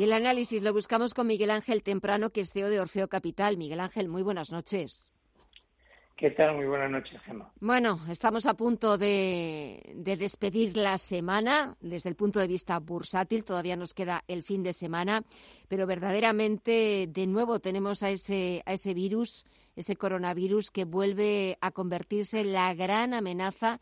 Y el análisis lo buscamos con Miguel Ángel Temprano, que es CEO de Orfeo Capital. Miguel Ángel, muy buenas noches. ¿Qué tal? Muy buenas noches, Gemma. Bueno, estamos a punto de, despedir la semana desde el punto de vista bursátil. Todavía nos queda el fin de semana, pero verdaderamente de nuevo tenemos a ese, a ese virus, ese coronavirus que vuelve a convertirse en la gran amenaza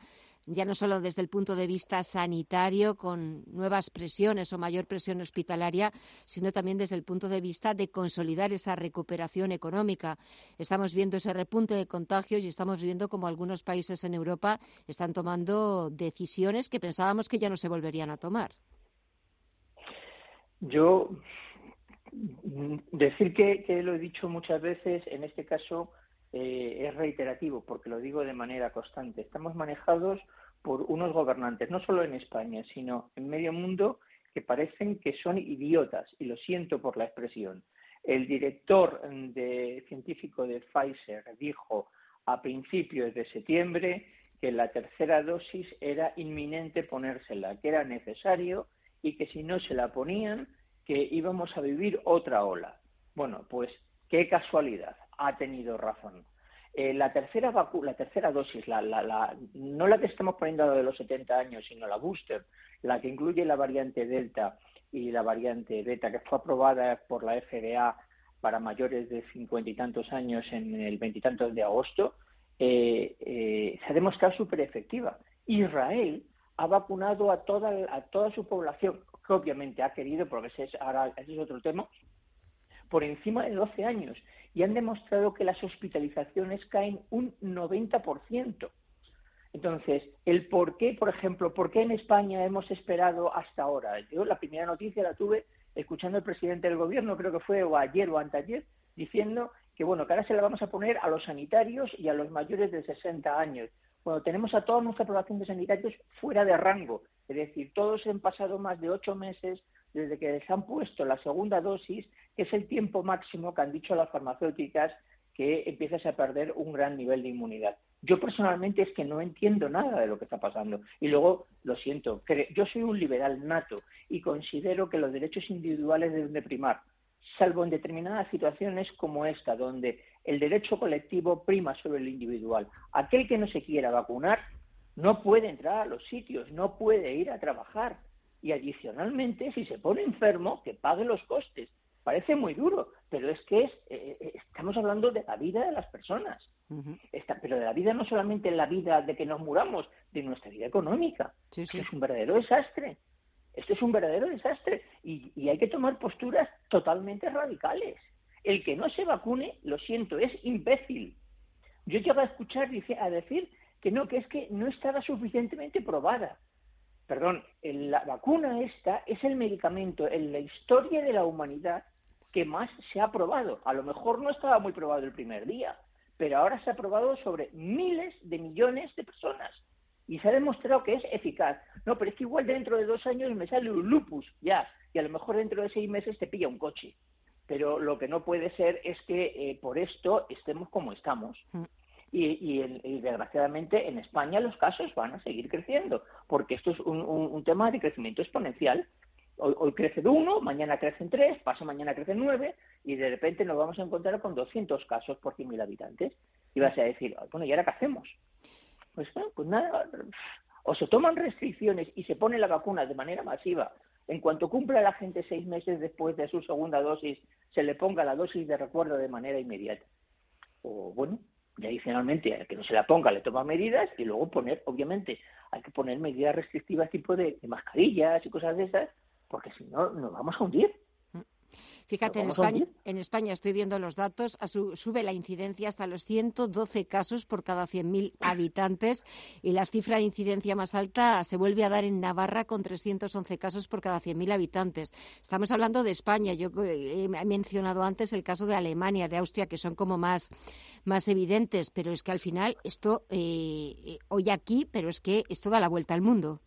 ya no solo desde el punto de vista sanitario, con nuevas presiones o mayor presión hospitalaria, sino también desde el punto de vista de consolidar esa recuperación económica. Estamos viendo ese repunte de contagios y estamos viendo como algunos países en Europa están tomando decisiones que pensábamos que ya no se volverían a tomar. Yo decir que, lo he dicho muchas veces, en este caso eh, es reiterativo, porque lo digo de manera constante. Estamos manejados por unos gobernantes, no solo en España, sino en medio mundo, que parecen que son idiotas, y lo siento por la expresión. El director de, científico de Pfizer dijo a principios de septiembre que la tercera dosis era inminente ponérsela, que era necesario y que si no se la ponían, que íbamos a vivir otra ola. Bueno, pues qué casualidad, ha tenido razón. Eh, la tercera la tercera dosis, la, la, no la que estamos poniendo de los 70 años, sino la booster, la que incluye la variante Delta y la variante Beta, que fue aprobada por la FDA para mayores de cincuenta y tantos años en el veintitantos de agosto, eh, eh, se ha demostrado súper efectiva. Israel ha vacunado a toda, a toda su población, que obviamente ha querido, porque ese es, ahora ese es otro tema, por encima de 12 años y han demostrado que las hospitalizaciones caen un 90%. Entonces, el por qué, por ejemplo, por qué en España hemos esperado hasta ahora. Yo la primera noticia la tuve escuchando al presidente del gobierno, creo que fue o ayer o anteayer, diciendo que bueno, que ahora se la vamos a poner a los sanitarios y a los mayores de 60 años. Bueno, tenemos a toda nuestra población de sanitarios fuera de rango, es decir, todos han pasado más de ocho meses desde que les han puesto la segunda dosis, que es el tiempo máximo que han dicho las farmacéuticas que empiezas a perder un gran nivel de inmunidad. Yo personalmente es que no entiendo nada de lo que está pasando. Y luego, lo siento, yo soy un liberal nato y considero que los derechos individuales deben de primar, salvo en determinadas situaciones como esta, donde el derecho colectivo prima sobre el individual. Aquel que no se quiera vacunar no puede entrar a los sitios, no puede ir a trabajar, y adicionalmente, si se pone enfermo, que pague los costes. Parece muy duro, pero es que es, eh, eh, estamos hablando de la vida de las personas. pero de la vida no solamente la vida de que nos muramos, de nuestra vida económica. Esto es un verdadero desastre. Esto es un verdadero desastre y, hay que tomar posturas totalmente radicales. El que no se vacune, lo siento, es imbécil. Yo llego a escuchar a decir que no, que es que no estaba suficientemente probada perdón, la vacuna esta es el medicamento en la historia de la humanidad que más se ha probado. A lo mejor no estaba muy probado el primer día, pero ahora se ha probado sobre miles de millones de personas y se ha demostrado que es eficaz. No, pero es que igual dentro de dos años me sale un lupus, ya, y a lo mejor dentro de seis meses te pilla un coche. Pero lo que no puede ser es que eh, por esto estemos como estamos. Mm. Y, desgraciadamente en España los casos van a seguir creciendo, porque esto es un, tema de crecimiento exponencial. Hoy, crece de uno, mañana crecen tres, pasa mañana crecen nueve, y de repente nos vamos a encontrar con 200 casos por 100.000 habitantes. Y vas a decir, bueno, ¿y ahora qué hacemos? Pues, pues nada, o se toman restricciones y se pone la vacuna de manera masiva. En cuanto cumpla la gente seis meses después de su segunda dosis, se le ponga la dosis de recuerdo de manera inmediata. O bueno, y adicionalmente, al que no se la ponga, le toma medidas y luego poner, obviamente, hay que poner medidas restrictivas tipo de mascarillas y cosas de esas, porque si no, nos vamos a hundir. Fíjate, en España, en España estoy viendo los datos, sube la incidencia hasta los 112 casos por cada 100.000 habitantes y la cifra de incidencia más alta se vuelve a dar en Navarra con 311 casos por cada 100.000 habitantes. Estamos hablando de España. Yo eh, he mencionado antes el caso de Alemania, de Austria, que son como más, más evidentes, pero es que al final esto eh, eh, hoy aquí, pero es que esto da la vuelta al mundo.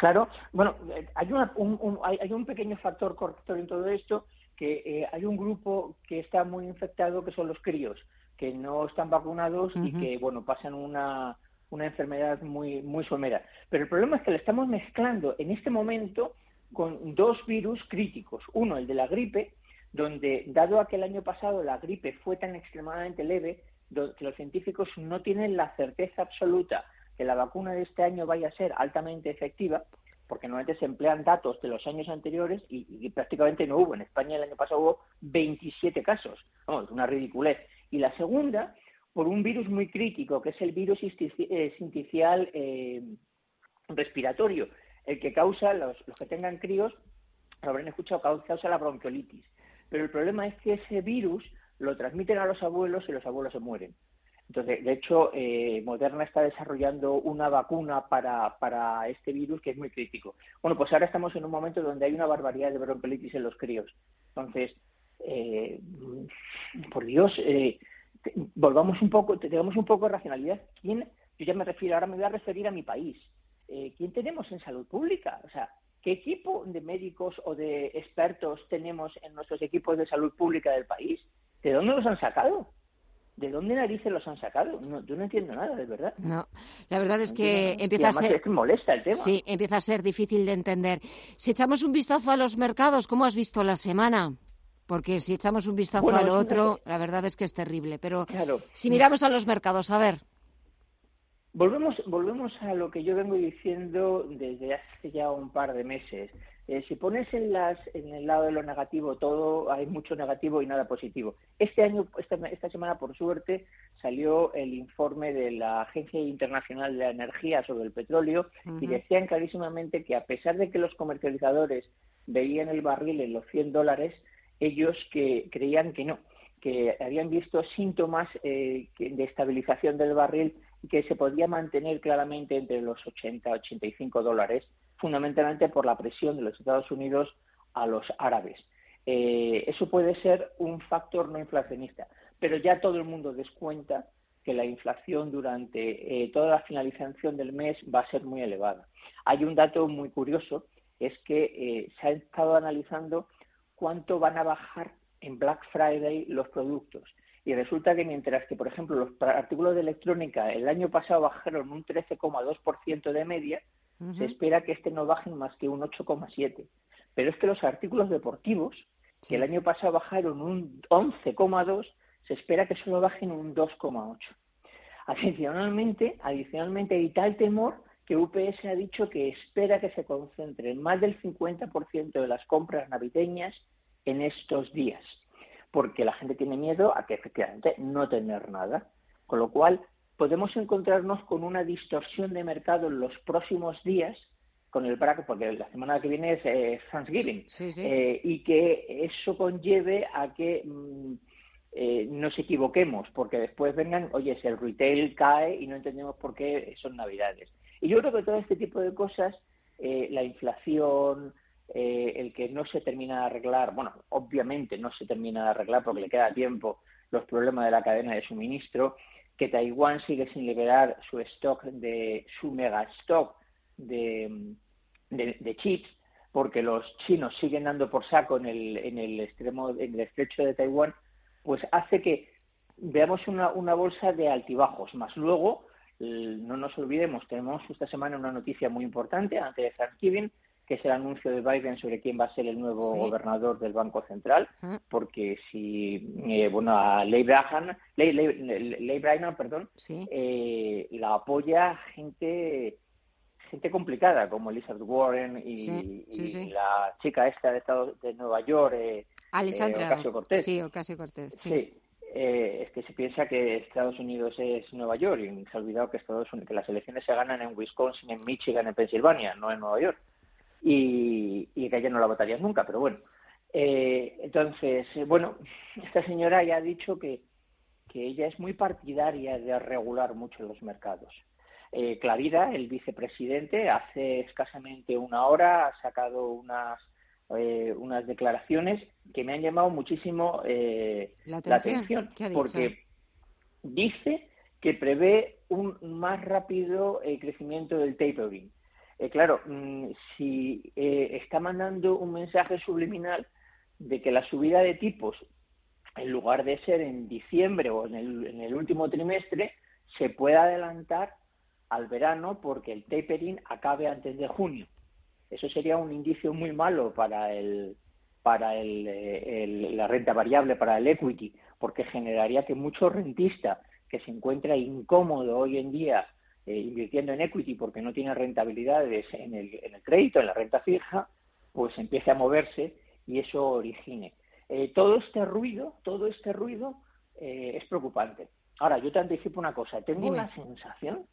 Claro, bueno, eh, hay, un, hay, un pequeño factor corrector en todo esto, que eh, hay un grupo que está muy infectado, que son los críos, que no están vacunados y que, bueno, pasan una, una enfermedad muy, muy somera. Pero el problema es que le estamos mezclando en este momento con dos virus críticos. Uno, el de la gripe, donde, dado a que el año pasado la gripe fue tan extremadamente leve, que los científicos no tienen la certeza absoluta que la vacuna de este año vaya a ser altamente efectiva, porque normalmente se emplean datos de los años anteriores y, prácticamente no hubo. En España el año pasado hubo 27 casos. Vamos, una ridiculez. Y la segunda, por un virus muy crítico, que es el virus eh, sinticial eh, respiratorio, el que causa, los, los que tengan críos, lo habrán escuchado, causa la bronquiolitis. Pero el problema es que ese virus lo transmiten a los abuelos y los abuelos se mueren. Entonces, de hecho, eh, Moderna está desarrollando una vacuna para, para este virus que es muy crítico. Bueno, pues ahora estamos en un momento donde hay una barbaridad de bronquiolitis en los críos. Entonces, eh, por Dios, eh, volvamos un poco, tengamos un poco de racionalidad. ¿Quién, yo ya me refiero, ahora me voy a referir a mi país. Eh, ¿Quién tenemos en salud pública? O sea, ¿qué equipo de médicos o de expertos tenemos en nuestros equipos de salud pública del país? ¿De dónde los han sacado? ¿De dónde narices los han sacado? yo no entiendo nada, de verdad. No, la verdad es que empieza a ser... Es que molesta el tema. Sí, empieza a ser difícil de entender. Si echamos un vistazo a los mercados, ¿cómo has visto la semana? Porque si echamos un vistazo al otro, la verdad es que es terrible. Pero si miramos a los mercados, a ver. Volvemos, volvemos a lo que yo vengo diciendo desde hace ya un par de meses. Eh, si pones en, las, en el lado de lo negativo todo, hay mucho negativo y nada positivo. Este año, esta, esta semana, por suerte, salió el informe de la Agencia Internacional de la Energía sobre el petróleo y decían clarísimamente que a pesar de que los comercializadores veían el barril en los 100 dólares, ellos que creían que no, que habían visto síntomas eh, de estabilización del barril y que se podía mantener claramente entre los 80 y 85 dólares fundamentalmente por la presión de los Estados Unidos a los árabes. Eh, eso puede ser un factor no inflacionista, pero ya todo el mundo descuenta que la inflación durante eh, toda la finalización del mes va a ser muy elevada. Hay un dato muy curioso, es que eh, se ha estado analizando cuánto van a bajar en Black Friday los productos. Y resulta que mientras que, por ejemplo, los artículos de electrónica el año pasado bajaron un 13,2% de media, se espera que este no bajen más que un 8,7. Pero es que los artículos deportivos, que el año pasado bajaron un 11,2, se espera que solo bajen un 2,8. Adicionalmente, adicionalmente hay tal temor que UPS ha dicho que espera que se concentren más del 50% de las compras navideñas en estos días, porque la gente tiene miedo a que efectivamente no tener nada. Con lo cual, podemos encontrarnos con una distorsión de mercado en los próximos días con el BRAC, porque la semana que viene es eh, Thanksgiving, eh, y que eso conlleve a que mm, eh, nos equivoquemos, porque después vengan, oye, si el retail cae y no entendemos por qué son Navidades. Y yo creo que todo este tipo de cosas, la inflación, el que no se termina de arreglar, bueno, obviamente no se termina de arreglar porque le queda tiempo los problemas de la cadena de suministro, que Taiwán sigue sin liberar su stock de su mega stock de, de, chips porque los chinos siguen dando por saco en el, en el extremo en el estrecho de Taiwán pues hace que veamos una, una bolsa de altibajos. Más luego no nos olvidemos tenemos esta semana una noticia muy importante antes de Thanksgiving que es el anuncio de Biden sobre quién va a ser el nuevo gobernador del Banco Central, porque si, eh, bueno, a Leigh Brahan, perdón, eh, la apoya gente gente complicada como Elizabeth Warren y, la chica esta de Estado de Nueva York, eh, Ocasio Cortés. Sí, Ocasio Cortés. Sí. es que se piensa que Estados Unidos es Nueva York y se ha olvidado que Estados Unidos, que las elecciones se ganan en Wisconsin, en Michigan, en Pensilvania, no en Nueva York y, que ella no la votaría nunca, pero bueno. Eh, entonces, eh, bueno, esta señora ya ha dicho que, que ella es muy partidaria de regular mucho los mercados. Eh, Clarida, el vicepresidente, hace escasamente una hora ha sacado unas, eh, unas declaraciones que me han llamado muchísimo la atención, porque dice que prevé un más rápido crecimiento del tapering eh, claro, mm, si eh, está mandando un mensaje subliminal de que la subida de tipos, en lugar de ser en diciembre o en el, último trimestre, se pueda adelantar al verano porque el tapering acabe antes de junio. Eso sería un indicio muy malo para el para el, la renta variable, para el equity, porque generaría que mucho rentista que se encuentra incómodo hoy en día eh, invirtiendo en equity porque no tiene rentabilidades en el, en el crédito, en la renta fija, pues empiece a moverse y eso origine. Eh, todo este ruido, todo este ruido eh, es preocupante. Ahora, yo te anticipo una cosa. Tengo la sensación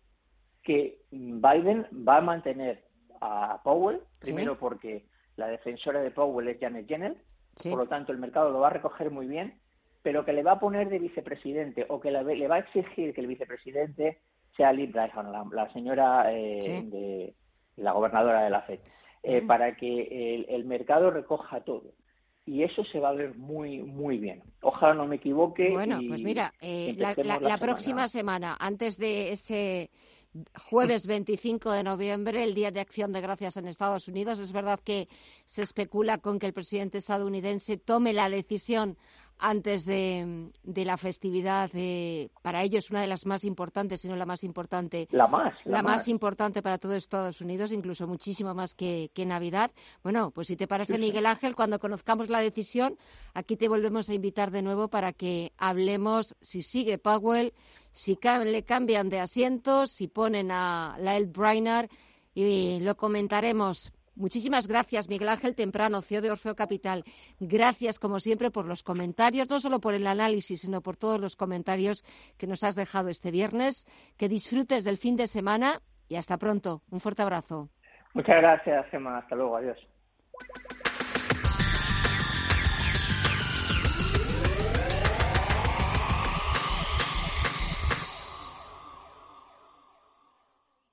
que Biden va a mantener a Powell, primero porque la defensora de Powell es Janet Yellen, por lo tanto el mercado lo va a recoger muy bien, pero que le va a poner de vicepresidente o que le va a exigir que el vicepresidente sea Liz Bryan, la, señora eh, de la gobernadora de la FED, eh, para que el mercado recoja todo y eso se va a ver muy muy bien. Ojalá no me equivoque. Bueno, pues mira, eh, la, próxima semana, antes de ese jueves 25 de noviembre, el Día de Acción de Gracias en Estados Unidos, es verdad que se especula con que el presidente estadounidense tome la decisión antes de, la festividad, para ellos una de las más importantes, si no la más importante. La más. La, más. importante para todo Estados Unidos, incluso muchísimo más que, Navidad. Bueno, pues si te parece, Miguel Ángel, cuando conozcamos la decisión, aquí te volvemos a invitar de nuevo para que hablemos si sigue Powell, si le cambian de asiento, si ponen a la El Brainer y lo comentaremos. Muchísimas gracias, Miguel Ángel Temprano, CEO de Orfeo Capital. Gracias, como siempre, por los comentarios, no solo por el análisis, sino por todos los comentarios que nos has dejado este viernes. Que disfrutes del fin de semana y hasta pronto. Un fuerte abrazo. Muchas gracias, Gemma. Hasta luego. Adiós.